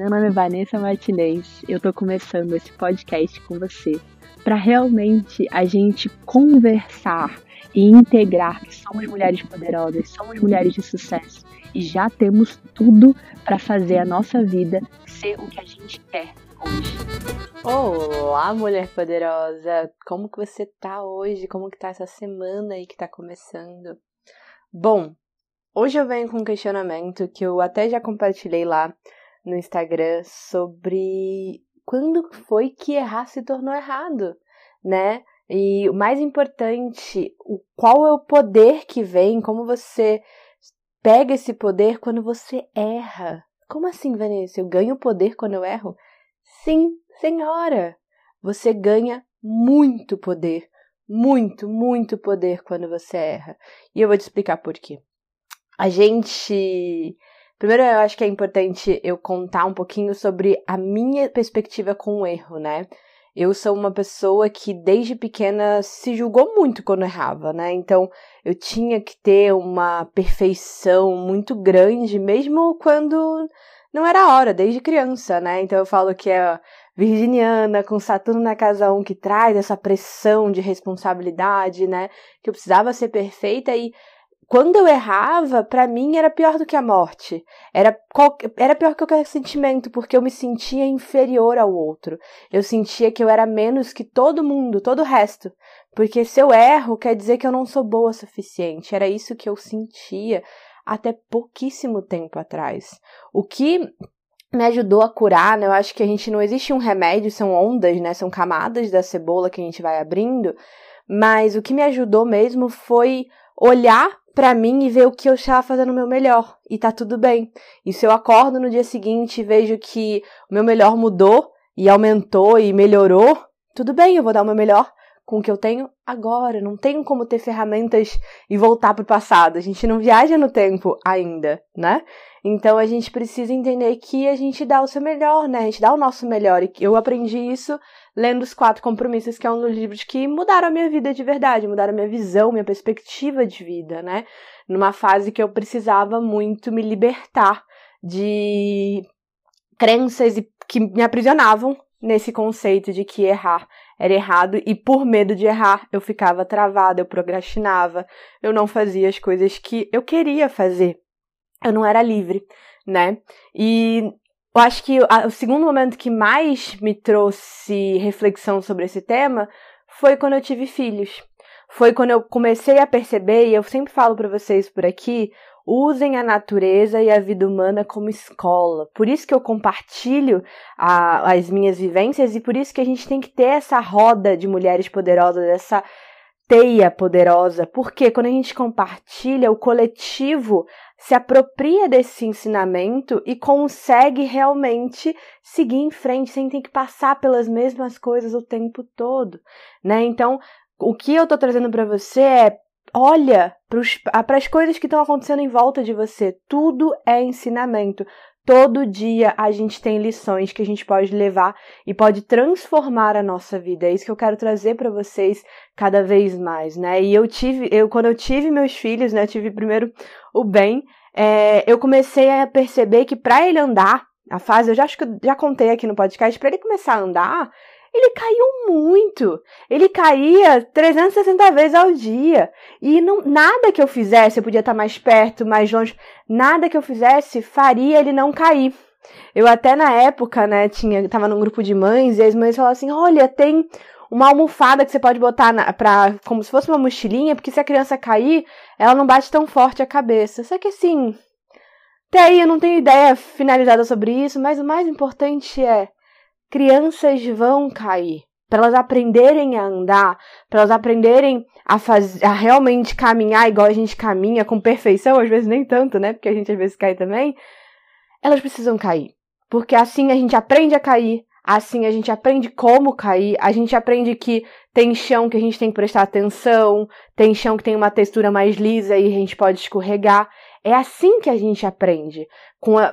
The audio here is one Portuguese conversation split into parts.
Meu nome é Vanessa Martinez. Eu tô começando esse podcast com você para realmente a gente conversar e integrar que somos mulheres poderosas, somos mulheres de sucesso e já temos tudo para fazer a nossa vida ser o que a gente quer hoje. Olá, mulher poderosa! Como que você tá hoje? Como que tá essa semana aí que tá começando? Bom, hoje eu venho com um questionamento que eu até já compartilhei lá no Instagram sobre quando foi que errar se tornou errado, né? E o mais importante, o qual é o poder que vem, como você pega esse poder quando você erra. Como assim, Vanessa? Eu ganho poder quando eu erro? Sim, senhora! Você ganha muito poder, muito, muito poder quando você erra. E eu vou te explicar por quê. A gente Primeiro, eu acho que é importante eu contar um pouquinho sobre a minha perspectiva com o erro, né? Eu sou uma pessoa que desde pequena se julgou muito quando errava, né? Então eu tinha que ter uma perfeição muito grande, mesmo quando não era hora, desde criança, né? Então eu falo que é virginiana, com Saturno na casa 1, que traz essa pressão de responsabilidade, né? Que eu precisava ser perfeita e quando eu errava, para mim era pior do que a morte. Era, era pior que qualquer sentimento, porque eu me sentia inferior ao outro. Eu sentia que eu era menos que todo mundo, todo o resto. Porque se eu erro, quer dizer que eu não sou boa o suficiente. Era isso que eu sentia até pouquíssimo tempo atrás. O que me ajudou a curar, né? Eu acho que a gente não existe um remédio, são ondas, né? São camadas da cebola que a gente vai abrindo. Mas o que me ajudou mesmo foi olhar para mim e ver o que eu estava fazendo o meu melhor. E tá tudo bem. E se eu acordo no dia seguinte e vejo que o meu melhor mudou e aumentou e melhorou, tudo bem, eu vou dar o meu melhor com o que eu tenho agora. Não tenho como ter ferramentas e voltar para o passado. A gente não viaja no tempo ainda, né? Então a gente precisa entender que a gente dá o seu melhor, né? A gente dá o nosso melhor. E eu aprendi isso lendo Os Quatro Compromissos, que é um dos livros que mudaram a minha vida de verdade, mudaram a minha visão, minha perspectiva de vida, né? Numa fase que eu precisava muito me libertar de crenças que me aprisionavam nesse conceito de que errar era errado e por medo de errar eu ficava travada, eu procrastinava, eu não fazia as coisas que eu queria fazer. Eu não era livre, né? E eu acho que o segundo momento que mais me trouxe reflexão sobre esse tema foi quando eu tive filhos. Foi quando eu comecei a perceber, e eu sempre falo para vocês por aqui, usem a natureza e a vida humana como escola. Por isso que eu compartilho a, as minhas vivências e por isso que a gente tem que ter essa roda de mulheres poderosas, essa teia poderosa, porque quando a gente compartilha, o coletivo se apropria desse ensinamento e consegue realmente seguir em frente sem ter que passar pelas mesmas coisas o tempo todo, né? Então, o que eu tô trazendo para você é olha para as coisas que estão acontecendo em volta de você. Tudo é ensinamento. Todo dia a gente tem lições que a gente pode levar e pode transformar a nossa vida. É isso que eu quero trazer para vocês cada vez mais, né? E eu tive, eu quando eu tive meus filhos, né? Eu tive primeiro o Ben. É, eu comecei a perceber que para ele andar, a fase, eu já acho que eu já contei aqui no podcast, para ele começar a andar, ele caiu muito. Ele caía 360 vezes ao dia. E não, nada que eu fizesse, eu podia estar mais perto, mais longe, nada que eu fizesse faria ele não cair. Eu até na época, né, tinha, tava num grupo de mães e as mães falavam assim: "Olha, tem uma almofada que você pode botar na, pra, como se fosse uma mochilinha, porque se a criança cair, ela não bate tão forte a cabeça". Só que assim, até aí eu não tenho ideia finalizada sobre isso, mas o mais importante é crianças vão cair. Para elas aprenderem a andar, para elas aprenderem a, fazer, a realmente caminhar igual a gente caminha, com perfeição, às vezes nem tanto, né? Porque a gente às vezes cai também. Elas precisam cair. Porque assim a gente aprende a cair, assim a gente aprende como cair, a gente aprende que tem chão que a gente tem que prestar atenção, tem chão que tem uma textura mais lisa e a gente pode escorregar. É assim que a gente aprende.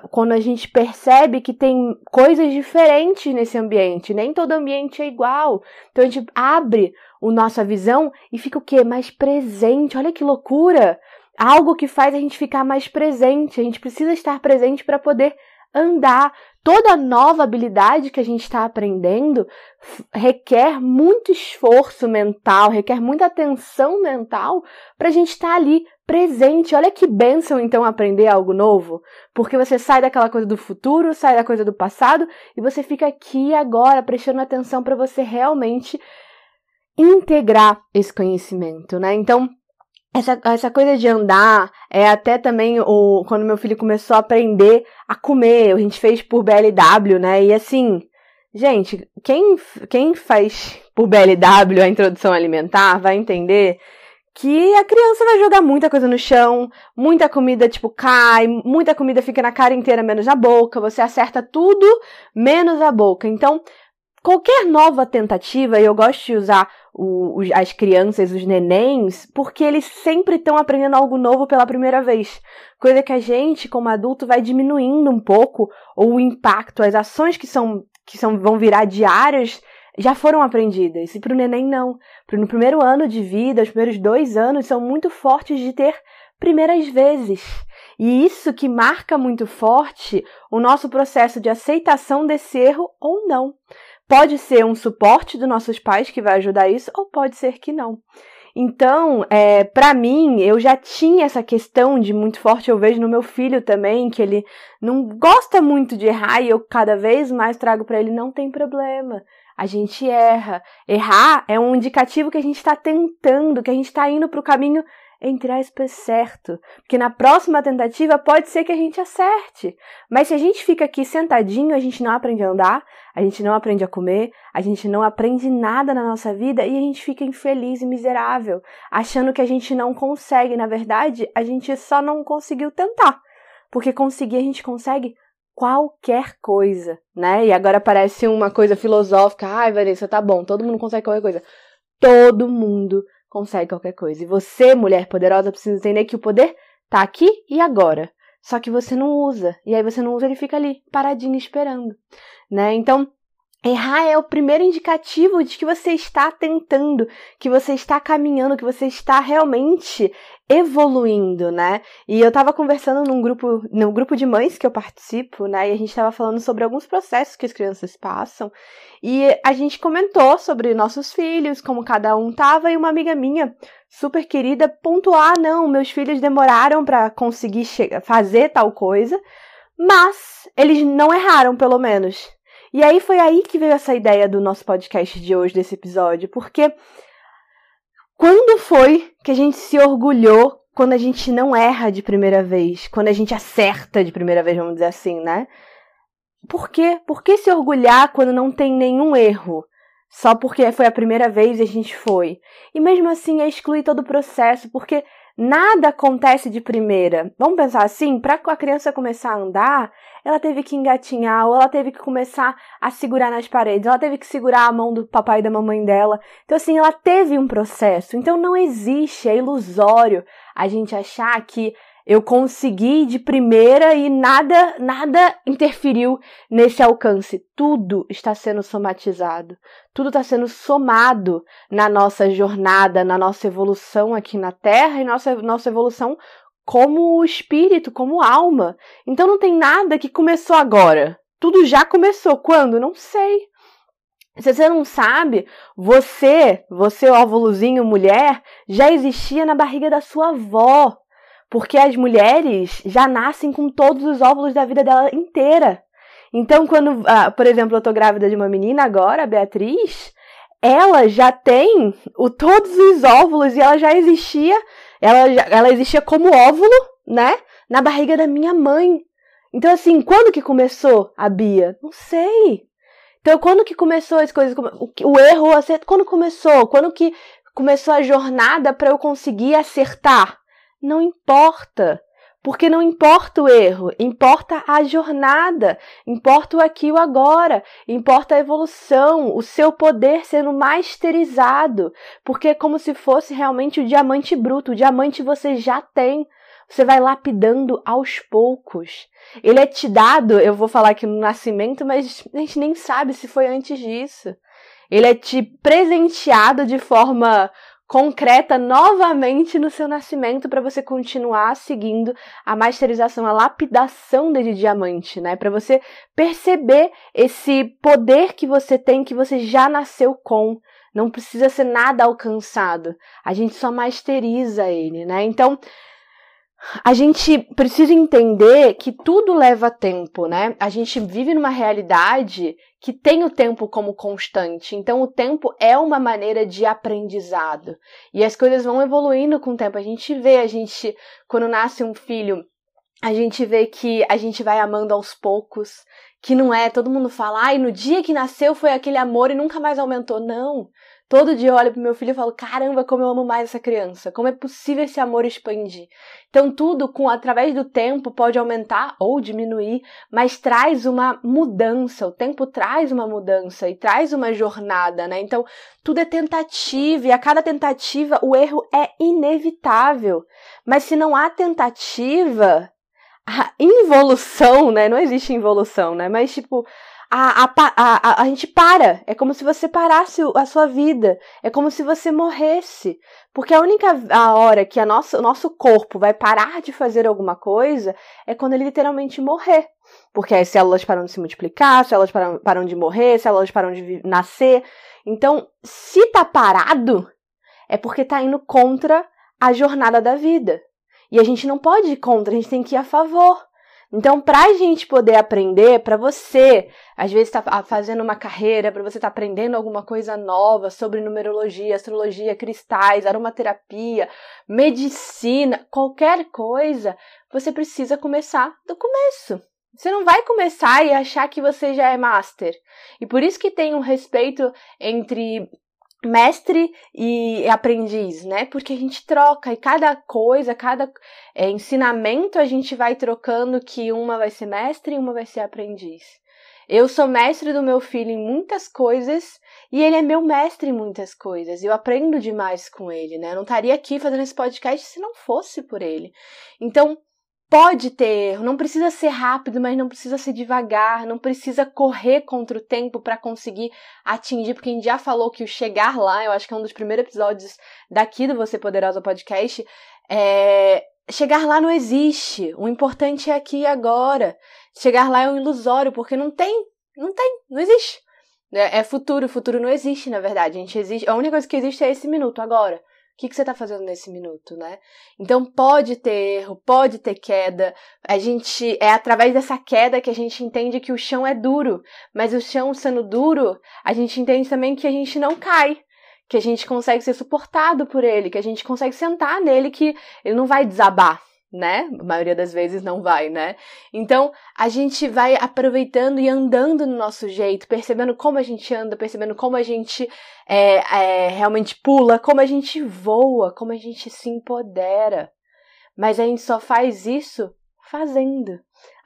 Quando a gente percebe que tem coisas diferentes nesse ambiente. Nem todo ambiente é igual. Então a gente abre a nossa visão e fica o quê? Mais presente. Olha que loucura! Algo que faz a gente ficar mais presente. A gente precisa estar presente para poder andar. Toda nova habilidade que a gente está aprendendo requer muito esforço mental, requer muita atenção mental para a gente estar tá ali presente. Olha que bênção então aprender algo novo, porque você sai daquela coisa do futuro, sai da coisa do passado e você fica aqui agora prestando atenção para você realmente integrar esse conhecimento, né? Então, essa, essa coisa de andar é até também o quando meu filho começou a aprender a comer, a gente fez por BLW, né? E assim, gente, quem, quem faz por BLW a introdução alimentar vai entender que a criança vai jogar muita coisa no chão, muita comida tipo cai, muita comida fica na cara inteira menos na boca, você acerta tudo menos a boca. Então, qualquer nova tentativa, e eu gosto de usar o, as crianças, os nenéns, porque eles sempre estão aprendendo algo novo pela primeira vez. Coisa que a gente, como adulto, vai diminuindo um pouco, ou o impacto, as ações que são que são, vão virar diárias já foram aprendidas. E para o neném, não. No primeiro ano de vida, os primeiros dois anos são muito fortes de ter primeiras vezes. E isso que marca muito forte o nosso processo de aceitação desse erro ou não. Pode ser um suporte dos nossos pais que vai ajudar isso, ou pode ser que não. Então, é, para mim, eu já tinha essa questão de muito forte, eu vejo no meu filho também, que ele não gosta muito de errar e eu cada vez mais trago para ele: não tem problema, a gente erra. Errar é um indicativo que a gente está tentando, que a gente está indo para o caminho entre aspas, certo. Porque na próxima tentativa pode ser que a gente acerte. Mas se a gente fica aqui sentadinho, a gente não aprende a andar, a gente não aprende a comer, a gente não aprende nada na nossa vida e a gente fica infeliz e miserável, achando que a gente não consegue. Na verdade, a gente só não conseguiu tentar. Porque conseguir a gente consegue qualquer coisa, né? E agora parece uma coisa filosófica. Ai, Vanessa, tá bom, todo mundo consegue qualquer coisa. Todo mundo consegue qualquer coisa. E você, mulher poderosa, precisa entender que o poder tá aqui e agora. Só que você não usa. E aí você não usa, ele fica ali, paradinho, esperando. Né? Então, Errar é o primeiro indicativo de que você está tentando, que você está caminhando, que você está realmente evoluindo, né? E eu estava conversando num grupo, no grupo de mães que eu participo, né? E a gente estava falando sobre alguns processos que as crianças passam. E a gente comentou sobre nossos filhos, como cada um tava, e uma amiga minha, super querida, pontuar, ah, não, meus filhos demoraram para conseguir fazer tal coisa, mas eles não erraram, pelo menos. E aí foi aí que veio essa ideia do nosso podcast de hoje, desse episódio, porque quando foi que a gente se orgulhou quando a gente não erra de primeira vez, quando a gente acerta de primeira vez, vamos dizer assim, né? Por quê? Por que se orgulhar quando não tem nenhum erro? Só porque foi a primeira vez e a gente foi. E mesmo assim é excluir todo o processo, porque Nada acontece de primeira. Vamos pensar assim, para a criança começar a andar, ela teve que engatinhar, ou ela teve que começar a segurar nas paredes, ela teve que segurar a mão do papai e da mamãe dela. Então assim, ela teve um processo. Então não existe, é ilusório a gente achar que eu consegui de primeira e nada, nada interferiu nesse alcance. Tudo está sendo somatizado. Tudo está sendo somado na nossa jornada, na nossa evolução aqui na Terra e nossa, nossa evolução como espírito, como alma. Então não tem nada que começou agora. Tudo já começou. Quando? Não sei. Se você não sabe, você, você óvulozinho mulher, já existia na barriga da sua avó. Porque as mulheres já nascem com todos os óvulos da vida dela inteira. Então, quando, ah, por exemplo, eu tô grávida de uma menina agora, Beatriz, ela já tem o, todos os óvulos e ela já existia, ela, já, ela existia como óvulo, né? Na barriga da minha mãe. Então, assim, quando que começou a Bia? Não sei. Então, quando que começou as coisas? O, o erro, quando começou? Quando que começou a jornada para eu conseguir acertar? Não importa. Porque não importa o erro, importa a jornada, importa o aqui e o agora, importa a evolução, o seu poder sendo masterizado, porque é como se fosse realmente o diamante bruto, o diamante você já tem, você vai lapidando aos poucos. Ele é te dado, eu vou falar aqui no nascimento, mas a gente nem sabe se foi antes disso. Ele é te presenteado de forma concreta novamente no seu nascimento para você continuar seguindo a masterização, a lapidação de diamante, né? Para você perceber esse poder que você tem, que você já nasceu com. Não precisa ser nada alcançado. A gente só masteriza ele, né? Então, a gente precisa entender que tudo leva tempo, né? A gente vive numa realidade que tem o tempo como constante. Então, o tempo é uma maneira de aprendizado. E as coisas vão evoluindo com o tempo. A gente vê, a gente, quando nasce um filho, a gente vê que a gente vai amando aos poucos, que não é, todo mundo fala, ai, no dia que nasceu foi aquele amor e nunca mais aumentou. Não. Todo dia eu olho pro meu filho e falo: caramba, como eu amo mais essa criança. Como é possível esse amor expandir? Então, tudo com através do tempo pode aumentar ou diminuir, mas traz uma mudança. O tempo traz uma mudança e traz uma jornada, né? Então, tudo é tentativa e a cada tentativa o erro é inevitável. Mas se não há tentativa, a involução, né? Não existe involução, né? Mas, tipo, a, a, a, a, gente para. É como se você parasse a sua vida. É como se você morresse. Porque a única a hora que a nossa, o nosso corpo vai parar de fazer alguma coisa é quando ele literalmente morrer. Porque as células param de se multiplicar, as células param, param de morrer, as células param de nascer. Então, se tá parado, é porque tá indo contra a jornada da vida. E a gente não pode ir contra, a gente tem que ir a favor. Então, para a gente poder aprender, para você, às vezes está fazendo uma carreira, para você estar tá aprendendo alguma coisa nova sobre numerologia, astrologia, cristais, aromaterapia, medicina, qualquer coisa, você precisa começar do começo. Você não vai começar e achar que você já é master. E por isso que tem um respeito entre mestre e aprendiz, né? Porque a gente troca e cada coisa, cada é, ensinamento a gente vai trocando que uma vai ser mestre e uma vai ser aprendiz. Eu sou mestre do meu filho em muitas coisas e ele é meu mestre em muitas coisas. Eu aprendo demais com ele, né? Eu não estaria aqui fazendo esse podcast se não fosse por ele. Então, Pode ter erro, não precisa ser rápido, mas não precisa ser devagar, não precisa correr contra o tempo para conseguir atingir, porque a gente já falou que o chegar lá, eu acho que é um dos primeiros episódios daqui do Você Poderosa Podcast, é, chegar lá não existe. O importante é aqui e agora. Chegar lá é um ilusório, porque não tem, não tem, não existe. É, é futuro, o futuro não existe, na verdade. A gente existe, a única coisa que existe é esse minuto agora. O que, que você está fazendo nesse minuto, né? Então pode ter erro, pode ter queda. A gente é através dessa queda que a gente entende que o chão é duro, mas o chão sendo duro, a gente entende também que a gente não cai, que a gente consegue ser suportado por ele, que a gente consegue sentar nele, que ele não vai desabar né? A maioria das vezes não vai, né? Então a gente vai aproveitando e andando no nosso jeito, percebendo como a gente anda, percebendo como a gente é, é, realmente pula, como a gente voa, como a gente se empodera. Mas a gente só faz isso fazendo.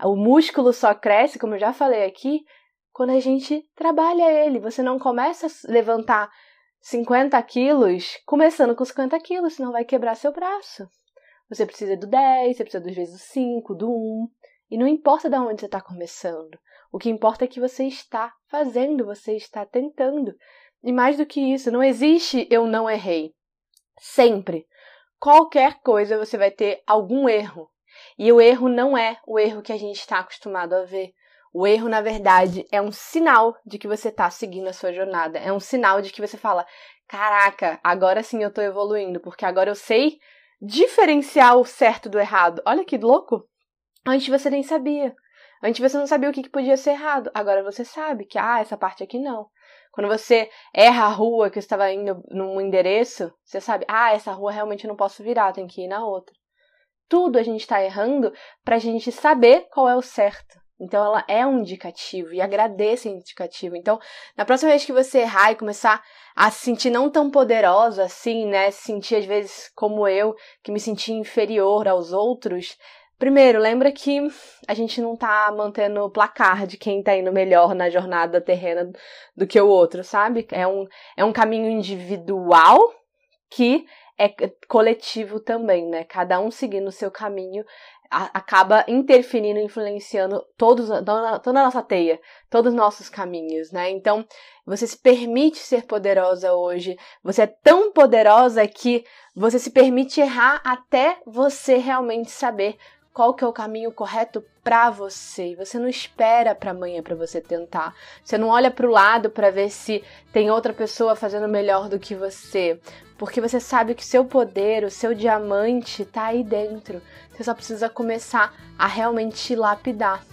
O músculo só cresce, como eu já falei aqui, quando a gente trabalha ele. Você não começa a levantar 50 quilos começando com 50 quilos, senão vai quebrar seu braço. Você precisa do 10, você precisa dos vezes do 5, do 1. E não importa de onde você está começando. O que importa é que você está fazendo, você está tentando. E mais do que isso, não existe eu não errei. Sempre. Qualquer coisa você vai ter algum erro. E o erro não é o erro que a gente está acostumado a ver. O erro, na verdade, é um sinal de que você está seguindo a sua jornada. É um sinal de que você fala: caraca, agora sim eu estou evoluindo, porque agora eu sei diferenciar o certo do errado. Olha que louco! Antes você nem sabia. Antes você não sabia o que, podia ser errado. Agora você sabe que, ah, essa parte aqui não. Quando você erra a rua que estava indo num endereço, você sabe, ah, essa rua realmente não posso virar, tem que ir na outra. Tudo a gente está errando para a gente saber qual é o certo. Então ela é um indicativo e agradeça o indicativo. Então, na próxima vez que você errar e começar a se sentir não tão poderosa assim, né, se sentir às vezes como eu, que me sentia inferior aos outros, primeiro, lembra que a gente não tá mantendo placar de quem tá indo melhor na jornada terrena do que o outro, sabe? É um, é um caminho individual que é coletivo também, né? Cada um seguindo o seu caminho acaba interferindo, influenciando todos, toda a nossa teia, todos os nossos caminhos, né? Então, você se permite ser poderosa hoje. Você é tão poderosa que você se permite errar até você realmente saber qual que é o caminho correto para você. Você não espera para amanhã para você tentar. Você não olha para o lado para ver se tem outra pessoa fazendo melhor do que você, porque você sabe que seu poder, o seu diamante tá aí dentro. Você só precisa começar a realmente lapidar.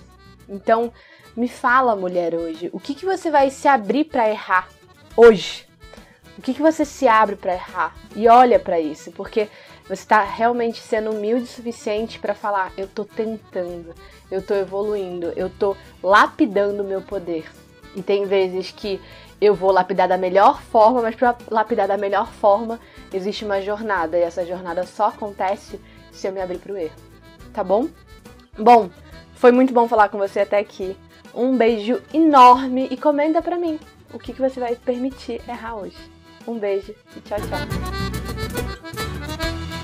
Então, me fala, mulher, hoje, o que que você vai se abrir para errar hoje? O que que você se abre para errar? E olha para isso, porque você está realmente sendo humilde o suficiente para falar: eu estou tentando, eu estou evoluindo, eu estou lapidando o meu poder. E tem vezes que eu vou lapidar da melhor forma, mas para lapidar da melhor forma existe uma jornada e essa jornada só acontece se eu me abrir para o erro. Tá bom? Bom, foi muito bom falar com você até aqui. Um beijo enorme e comenta para mim o que, que você vai permitir errar hoje. Um beijo e tchau, tchau.